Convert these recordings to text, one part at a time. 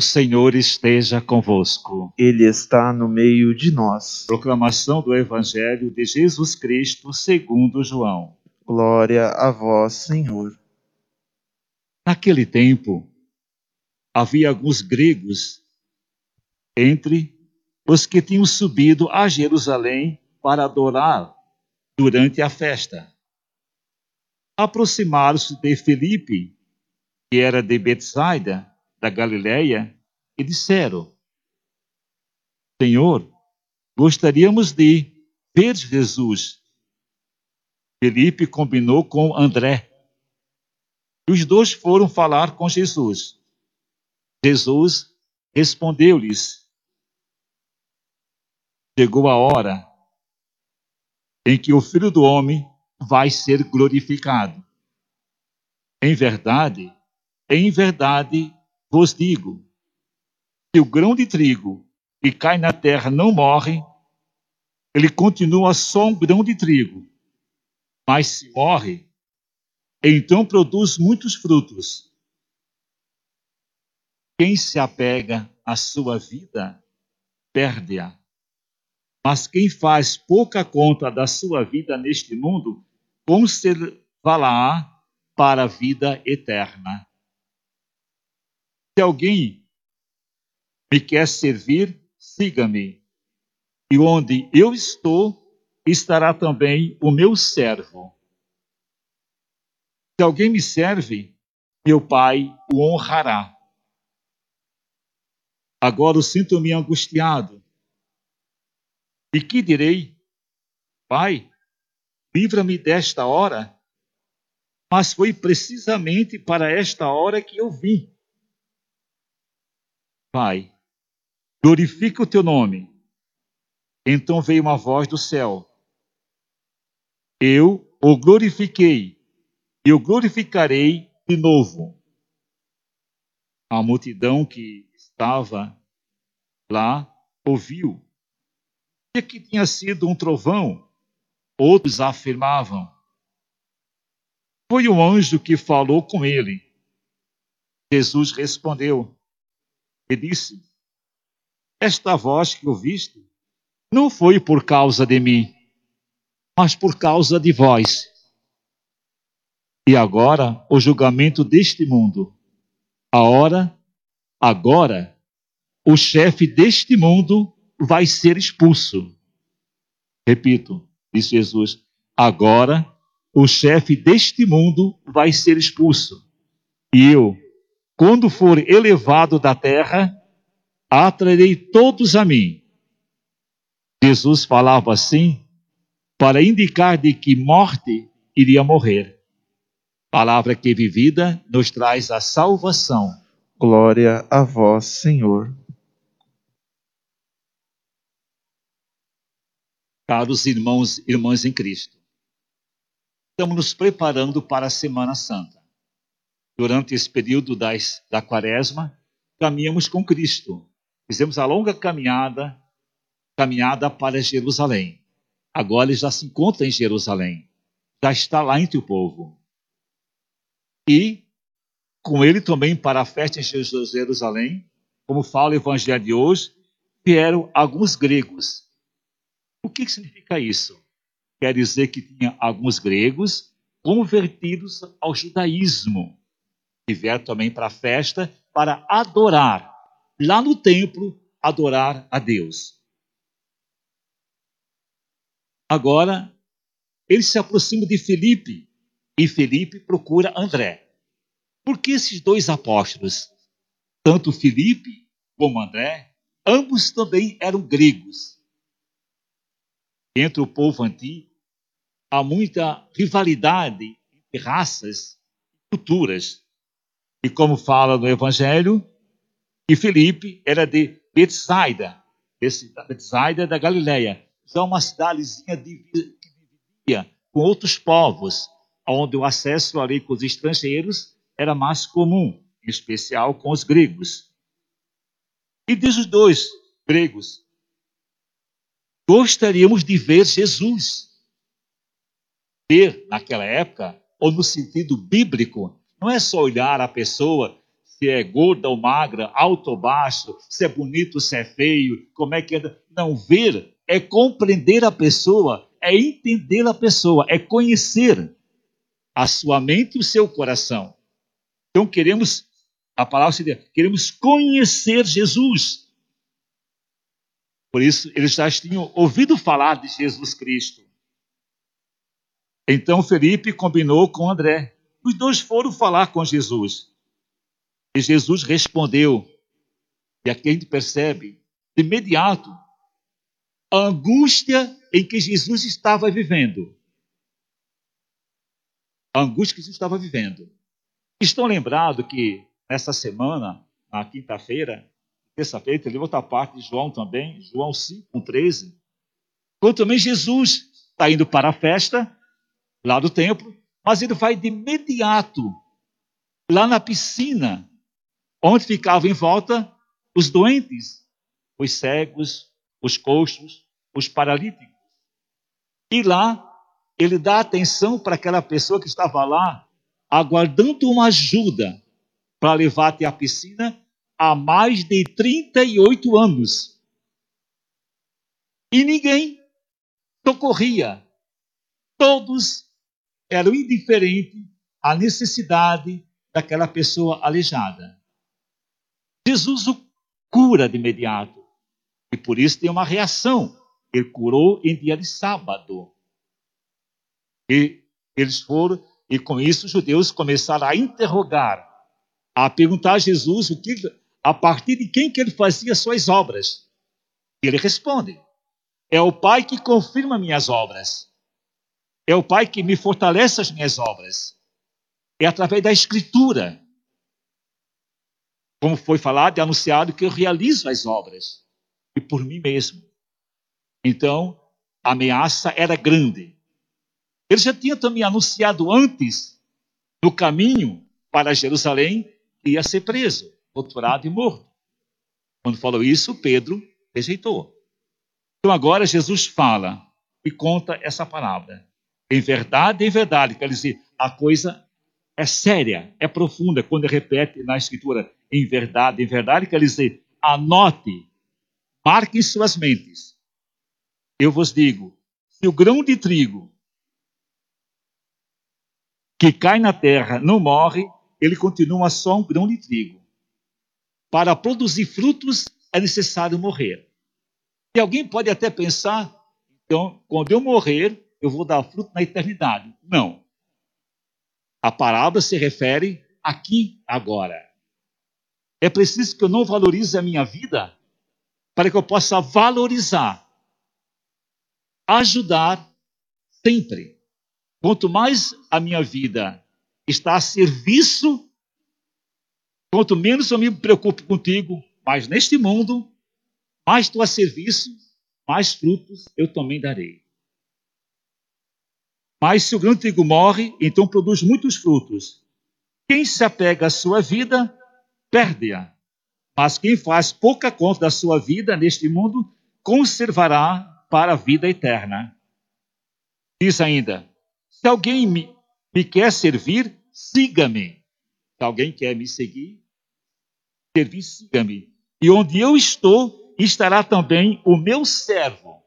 O Senhor esteja convosco. Ele está no meio de nós. Proclamação do Evangelho de Jesus Cristo segundo João. Glória a vós, Senhor. Naquele tempo, havia alguns gregos entre os que tinham subido a Jerusalém para adorar durante a festa. Aproximaram-se de Felipe, que era de Betsaida, da Galiléia e disseram: Senhor, gostaríamos de ver Jesus. Felipe combinou com André. E os dois foram falar com Jesus. Jesus respondeu-lhes: Chegou a hora em que o Filho do Homem vai ser glorificado. Em verdade, em verdade vos digo: se o grão de trigo que cai na terra não morre, ele continua só um grão de trigo. Mas se morre, então produz muitos frutos. Quem se apega à sua vida, perde-a. Mas quem faz pouca conta da sua vida neste mundo, conservá-la para a vida eterna. Se alguém me quer servir, siga-me. E onde eu estou, estará também o meu servo. Se alguém me serve, meu Pai o honrará. Agora sinto-me angustiado. E que direi? Pai, livra-me desta hora. Mas foi precisamente para esta hora que eu vim. Pai, glorifica o teu nome. Então veio uma voz do céu. Eu o glorifiquei e o glorificarei de novo. A multidão que estava lá ouviu. E que tinha sido um trovão. Outros afirmavam. Foi o anjo que falou com ele. Jesus respondeu: e disse: Esta voz que ouviste não foi por causa de mim, mas por causa de vós. E agora o julgamento deste mundo. A hora, agora, o chefe deste mundo vai ser expulso. Repito, disse Jesus: agora o chefe deste mundo vai ser expulso. E eu, quando for elevado da terra, atrairei todos a mim. Jesus falava assim para indicar de que morte iria morrer. Palavra que vivida nos traz a salvação. Glória a vós, Senhor. Caros irmãos e irmãs em Cristo, estamos nos preparando para a Semana Santa durante esse período das, da quaresma, caminhamos com Cristo. Fizemos a longa caminhada, caminhada para Jerusalém. Agora ele já se encontra em Jerusalém. Já está lá entre o povo. E com ele também para a festa em Jerusalém, como fala o evangelho de hoje, vieram alguns gregos. O que significa isso? Quer dizer que tinha alguns gregos convertidos ao judaísmo que vieram também para a festa para adorar, lá no templo, adorar a Deus. Agora, ele se aproxima de Felipe e Felipe procura André. Por que esses dois apóstolos, tanto Felipe como André, ambos também eram gregos? Entre o povo antigo, há muita rivalidade entre raças e culturas. E como fala no Evangelho, que Felipe era de Betsaida, Betsaida da Galileia. Então, uma cidadezinha que vivia com outros povos, onde o acesso ali com os estrangeiros era mais comum, em especial com os gregos. E diz os dois gregos: gostaríamos de ver Jesus. Ver, naquela época, ou no sentido bíblico, não é só olhar a pessoa se é gorda ou magra, alto ou baixo, se é bonito ou se é feio, como é que é. Não, ver é compreender a pessoa, é entender a pessoa, é conhecer a sua mente e o seu coração. Então queremos, a palavra seria, queremos conhecer Jesus. Por isso, eles já tinham ouvido falar de Jesus Cristo. Então Felipe combinou com André. Os dois foram falar com Jesus. E Jesus respondeu. E aqui a gente percebe, de imediato, a angústia em que Jesus estava vivendo. A angústia que Jesus estava vivendo. Estão lembrados que nessa semana, na quinta-feira, terça-feira, teve outra parte de João também, João 5, 13, quando também Jesus está indo para a festa, lá do templo, mas ele vai de imediato lá na piscina, onde ficavam em volta os doentes, os cegos, os coxos, os paralíticos. E lá ele dá atenção para aquela pessoa que estava lá, aguardando uma ajuda para levar até a piscina há mais de 38 anos. E ninguém socorria. Todos eram indiferentes à necessidade daquela pessoa aleijada. Jesus o cura de imediato. E por isso tem uma reação. Ele curou em dia de sábado. E eles foram, e com isso os judeus começaram a interrogar, a perguntar a Jesus o que, a partir de quem que ele fazia suas obras. E ele responde: É o Pai que confirma minhas obras. É o Pai que me fortalece as minhas obras. É através da Escritura. Como foi falado e anunciado, que eu realizo as obras. E por mim mesmo. Então, a ameaça era grande. Ele já tinha também anunciado antes, no caminho para Jerusalém, que ia ser preso, torturado e morto. Quando falou isso, Pedro rejeitou. Então agora Jesus fala e conta essa palavra. Em verdade, em verdade, quer dizer, a coisa é séria, é profunda. Quando ele repete na Escritura, em verdade, em verdade, quer dizer, anote, marque em suas mentes. Eu vos digo, se o grão de trigo que cai na terra não morre, ele continua só um grão de trigo. Para produzir frutos é necessário morrer. E alguém pode até pensar, então, quando eu morrer, eu vou dar fruto na eternidade. Não. A palavra se refere aqui, agora. É preciso que eu não valorize a minha vida para que eu possa valorizar, ajudar sempre. Quanto mais a minha vida está a serviço, quanto menos eu me preocupo contigo, mais neste mundo, mais estou a serviço, mais frutos eu também darei. Mas se o grão de trigo morre, então produz muitos frutos. Quem se apega à sua vida, perde-a. Mas quem faz pouca conta da sua vida neste mundo, conservará para a vida eterna. Diz ainda: se alguém me, me quer servir, siga-me. Se alguém quer me seguir, servir, siga-me. E onde eu estou, estará também o meu servo.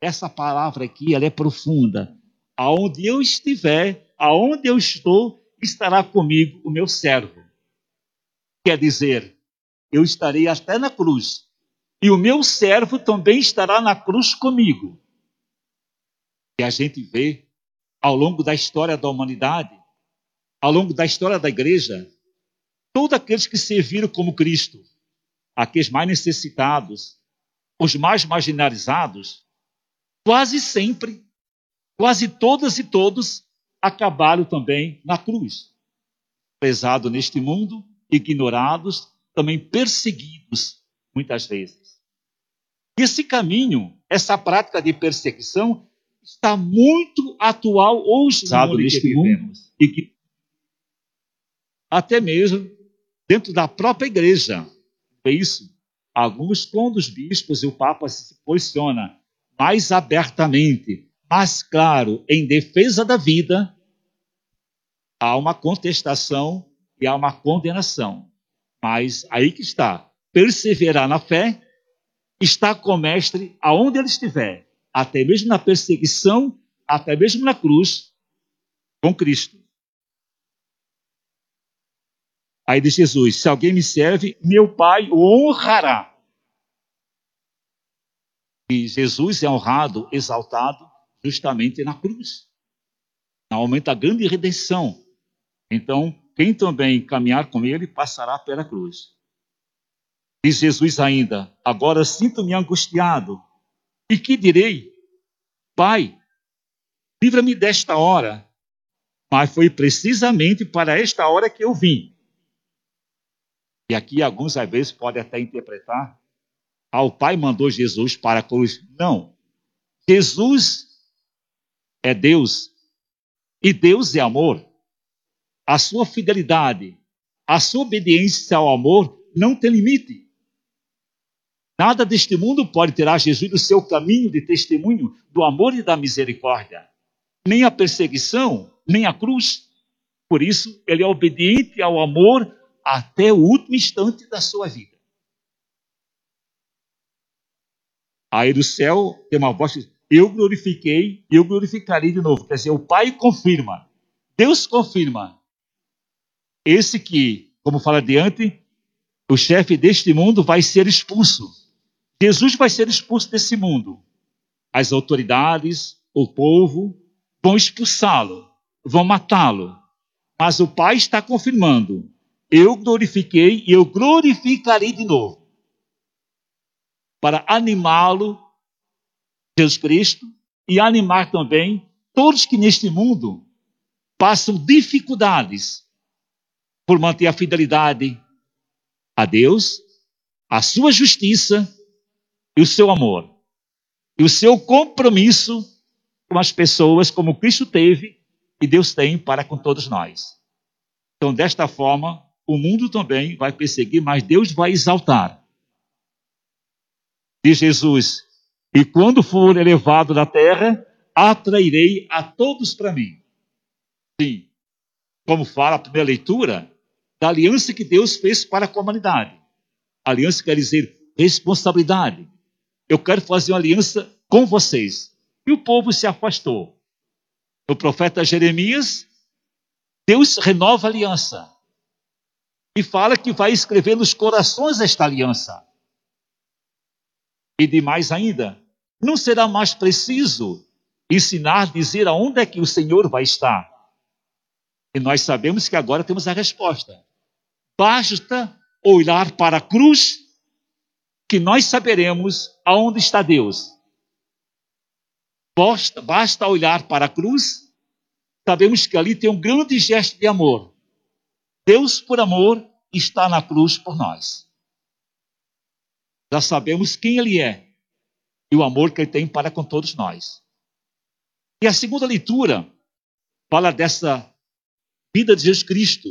Essa palavra aqui, ela é profunda. Aonde eu estiver, aonde eu estou, estará comigo o meu servo. Quer dizer, eu estarei até na cruz. E o meu servo também estará na cruz comigo. E a gente vê ao longo da história da humanidade, ao longo da história da igreja, todos aqueles que serviram como Cristo, aqueles mais necessitados, os mais marginalizados, quase sempre, quase todas e todos acabaram também na cruz. Pesados neste mundo, ignorados, também perseguidos muitas vezes. Esse caminho, essa prática de perseguição, está muito atual hoje no mundo que vivemos. E que até mesmo dentro da própria igreja. É isso. Alguns, quando os bispos e o Papa se posiciona mais abertamente, mais claro, em defesa da vida, há uma contestação e há uma condenação. Mas aí que está. Perseverar na fé, está com o Mestre aonde ele estiver, até mesmo na perseguição, até mesmo na cruz, com Cristo. Aí diz Jesus: Se alguém me serve, meu Pai o honrará. E Jesus é honrado, exaltado, justamente na cruz. No momento da grande redenção. Então, quem também caminhar com ele passará pela cruz. Diz Jesus ainda: Agora sinto-me angustiado. E que direi? Pai, livra-me desta hora. Mas foi precisamente para esta hora que eu vim. E aqui alguns às vezes podem até interpretar: ah, o Pai mandou Jesus para a cruz. Não. Jesus é Deus. E Deus é amor. A sua fidelidade, a sua obediência ao amor não tem limite. Nada deste mundo pode tirar Jesus do seu caminho de testemunho do amor e da misericórdia. Nem a perseguição, nem a cruz. Por isso, ele é obediente ao amor até o último instante da sua vida. Aí do céu tem uma voz que eu glorifiquei, eu glorificarei de novo. Quer dizer, o Pai confirma, Deus confirma. Esse que, como fala adiante, o chefe deste mundo vai ser expulso. Jesus vai ser expulso desse mundo. As autoridades, o povo, vão expulsá-lo, vão matá-lo. Mas o Pai está confirmando: eu glorifiquei e eu glorificarei de novo. Para animá-lo, Jesus Cristo, e animar também todos que neste mundo passam dificuldades por manter a fidelidade a Deus, a sua justiça e o seu amor. E o seu compromisso com as pessoas, como Cristo teve e Deus tem para com todos nós. Então, desta forma, o mundo também vai perseguir, mas Deus vai exaltar. Diz Jesus: E quando for elevado da terra, atrairei a todos para mim. Sim, como fala a primeira leitura, da aliança que Deus fez para a comunidade. Aliança quer dizer responsabilidade. Eu quero fazer uma aliança com vocês. E o povo se afastou. O profeta Jeremias, Deus renova a aliança e fala que vai escrever nos corações esta aliança. E demais ainda, não será mais preciso ensinar, dizer aonde é que o Senhor vai estar. E nós sabemos que agora temos a resposta. Basta olhar para a cruz que nós saberemos aonde está Deus. Basta, basta olhar para a cruz, sabemos que ali tem um grande gesto de amor. Deus, por amor, está na cruz por nós. Já sabemos quem Ele é e o amor que Ele tem para com todos nós. E a segunda leitura fala dessa vida de Jesus Cristo,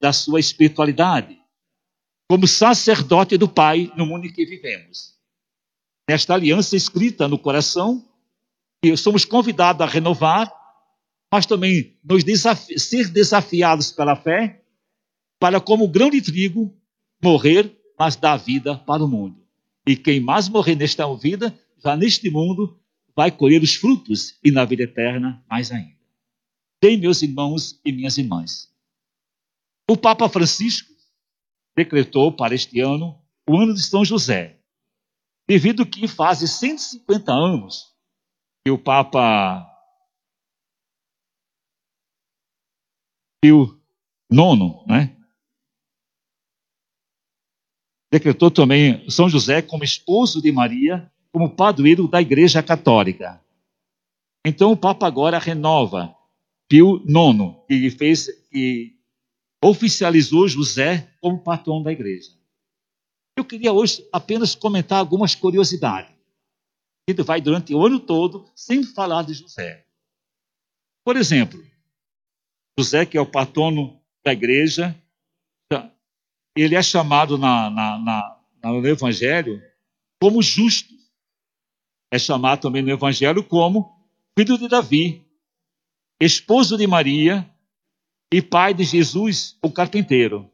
da sua espiritualidade, como sacerdote do Pai no mundo em que vivemos. Nesta aliança escrita no coração, que somos convidados a renovar, mas também nos desafi ser desafiados pela fé para, como grão de trigo, morrer, mas dar vida para o mundo. E quem mais morrer nesta vida, já neste mundo, vai colher os frutos e na vida eterna mais ainda. Bem, meus irmãos e minhas irmãs, o Papa Francisco decretou para este ano o ano de São José, devido que faz 150 anos que o Papa Pio IX, né, decretou também São José como esposo de Maria, como padroeiro da Igreja Católica. Então o Papa agora renova Pio IX, que fez e oficializou José como patrão da igreja. Eu queria hoje apenas comentar algumas curiosidades. Gente vai durante o ano todo sem falar de José. Por exemplo, José, que é o patrono da igreja, ele é chamado na, na, na, no Evangelho como justo. É chamado também no Evangelho como filho de Davi, esposo de Maria e pai de Jesus, o carpinteiro.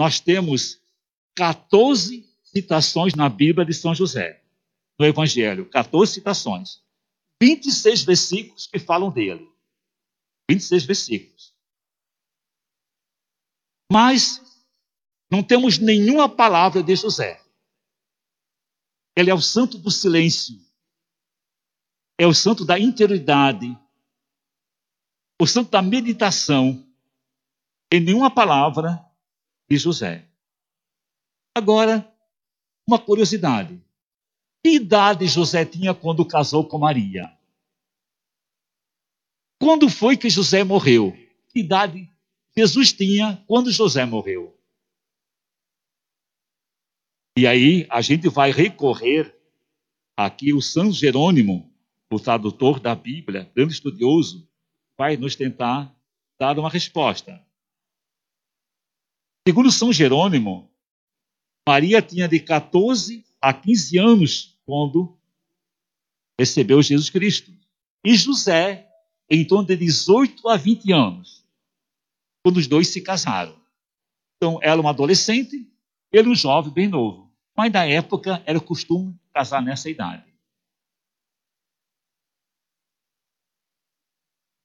Nós temos 14 citações na Bíblia de São José, no Evangelho, 14 citações. 26 versículos que falam dele. 26 versículos. Mas não temos nenhuma palavra de José. Ele é o santo do silêncio. É o santo da interioridade. O santo da meditação. Em nenhuma palavra de José. Agora, uma curiosidade. Que idade José tinha quando casou com Maria? Quando foi que José morreu? Que idade Jesus tinha quando José morreu? E aí a gente vai recorrer aqui o São Jerônimo, o tradutor da Bíblia, grande estudioso, vai nos tentar dar uma resposta. Segundo São Jerônimo, Maria tinha de 14 a 15 anos quando recebeu Jesus Cristo. E José, em torno de 18 a 20 anos, quando os dois se casaram. Então, ela uma adolescente, ele um jovem bem novo. Mas na época era costume casar nessa idade.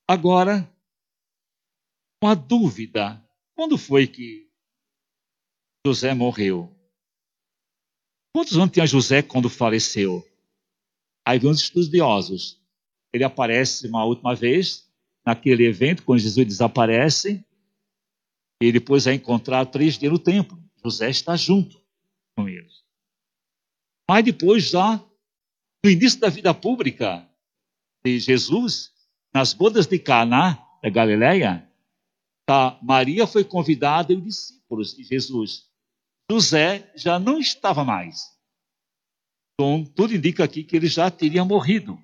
Agora, uma dúvida: quando foi que José morreu? Quantos anos tinha José quando faleceu? Aí vem os estudiosos. Ele aparece uma última vez, naquele evento, quando Jesus desaparece, e depois é encontrado três dias no templo. José está junto com eles. Mas depois, já no início da vida pública de Jesus, nas bodas de Caná, da Galileia, tá, Maria foi convidada e os discípulos de Jesus. José já não estava mais. Então, tudo indica aqui que ele já teria morrido.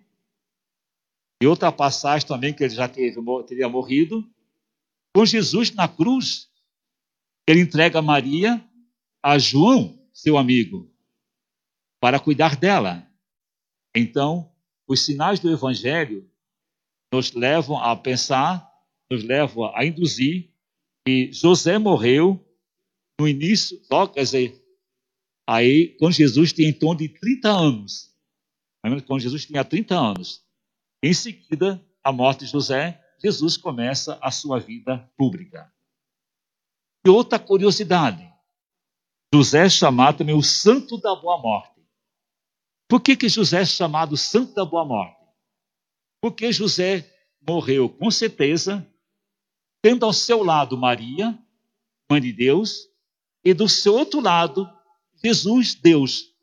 E outra passagem também que ele já teve, teria morrido. Com Jesus na cruz, ele entrega Maria a João, seu amigo para cuidar dela. Então, os sinais do Evangelho nos levam a pensar, nos levam a induzir que José morreu no início, quer dizer, aí, quando Jesus tinha em torno de 30 anos. Quando Jesus tinha 30 anos. Em seguida, a morte de José, Jesus começa a sua vida pública. E outra curiosidade: José é chamado também o santo da boa morte. Por que, que José é chamado Santo da Boa Morte? Porque José morreu, com certeza, tendo ao seu lado Maria, mãe de Deus, e do seu outro lado, Jesus, Deus.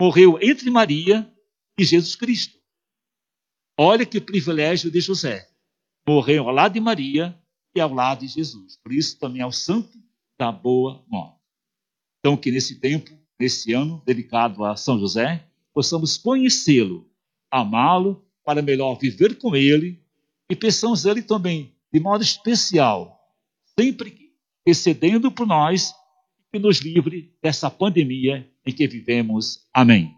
Morreu entre Maria e Jesus Cristo. Olha que privilégio de José. Morreu ao lado de Maria e ao lado de Jesus. Por isso também é o santo da boa morte. Então, que nesse tempo, nesse ano dedicado a São José, possamos conhecê-lo, amá-lo, para melhor viver com ele e pensamos ele também de modo especial, sempre excedendo por nós, que nos livre dessa pandemia em que vivemos. Amém.